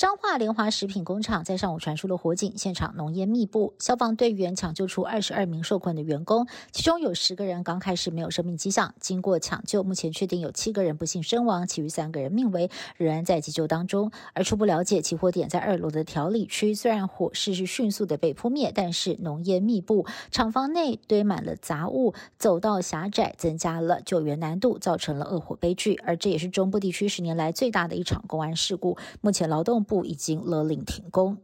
彰化联华食品工厂在上午传出了火警，现场浓烟密布，消防队员抢救出二十二名受困的员工，其中有十个人刚开始没有生命迹象，经过抢救，目前确定有七个人不幸身亡，其余三个人命危，仍然在急救当中。而初步了解，起火点在二楼的调理区，虽然火势是迅速的被扑灭，但是浓烟密布，厂房内堆满了杂物，走道狭窄，增加了救援难度，造成了恶火悲剧。而这也是中部地区十年来最大的一场公安事故。目前劳动部已经勒令停工。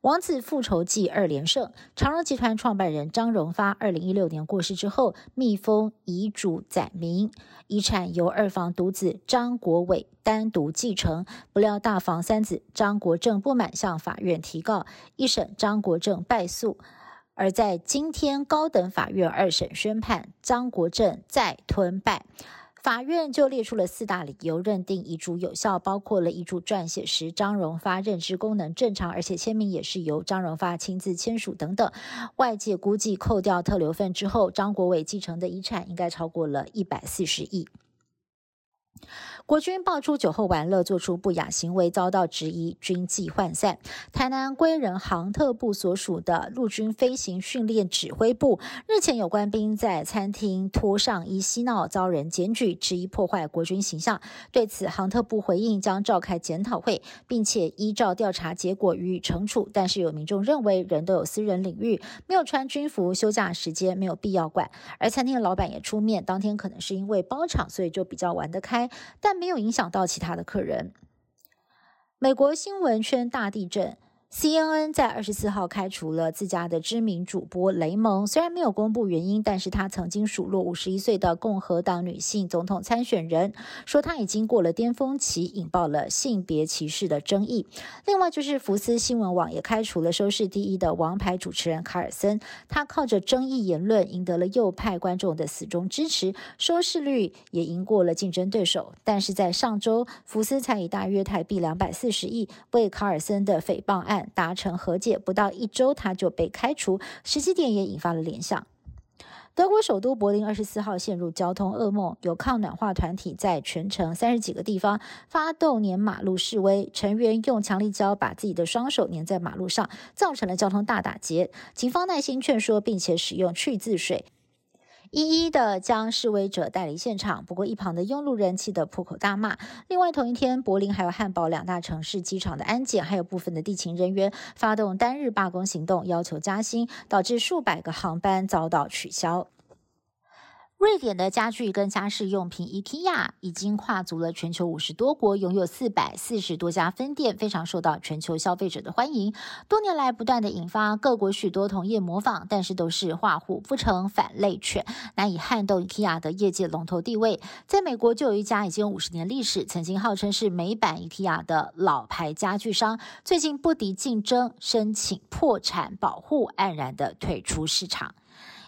王子复仇记二连胜，长荣集团创办人张荣发二零一六年过世之后，密封遗嘱载明，遗产由二房独子张国伟单独继承。不料大房三子张国正不满，向法院提告，一审张国正败诉。而在今天高等法院二审宣判，张国正再吞败。法院就列出了四大理由，认定遗嘱有效，包括了遗嘱撰写时张荣发认知功能正常，而且签名也是由张荣发亲自签署等等。外界估计，扣掉特留份之后，张国伟继承的遗产应该超过了一百四十亿。国军爆出酒后玩乐、做出不雅行为，遭到质疑，军纪涣散。台南归仁航特部所属的陆军飞行训练指挥部日前有官兵在餐厅脱上衣嬉闹，遭人检举，质疑破坏国军形象。对此，航特部回应将召开检讨会，并且依照调查结果予以惩处。但是有民众认为，人都有私人领域，没有穿军服、休假时间没有必要管。而餐厅的老板也出面，当天可能是因为包场，所以就比较玩得开。但没有影响到其他的客人。美国新闻圈大地震。CNN 在二十四号开除了自家的知名主播雷蒙，虽然没有公布原因，但是他曾经数落五十一岁的共和党女性总统参选人，说他已经过了巅峰期，引爆了性别歧视的争议。另外就是福斯新闻网也开除了收视第一的王牌主持人卡尔森，他靠着争议言论赢得了右派观众的死忠支持，收视率也赢过了竞争对手。但是在上周，福斯才以大约台币两百四十亿为卡尔森的诽谤案达成和解不到一周，他就被开除，时机点也引发了联想。德国首都柏林二十四号陷入交通噩梦，有抗暖化团体在全城三十几个地方发动粘马路示威，成员用强力胶把自己的双手粘在马路上，造成了交通大打劫。警方耐心劝说，并且使用去渍水。一一的将示威者带离现场，不过一旁的拥路人气得破口大骂。另外，同一天，柏林还有汉堡两大城市机场的安检，还有部分的地勤人员发动单日罢工行动，要求加薪，导致数百个航班遭到取消。瑞典的家具跟家饰用品 IKEA 已经跨足了全球五十多国，拥有四百四十多家分店，非常受到全球消费者的欢迎。多年来不断的引发各国许多同业模仿，但是都是画虎不成反类犬，难以撼动 IKEA 的业界龙头地位。在美国就有一家已经有五十年历史，曾经号称是美版 IKEA 的老牌家具商，最近不敌竞争，申请破产保护，黯然的退出市场。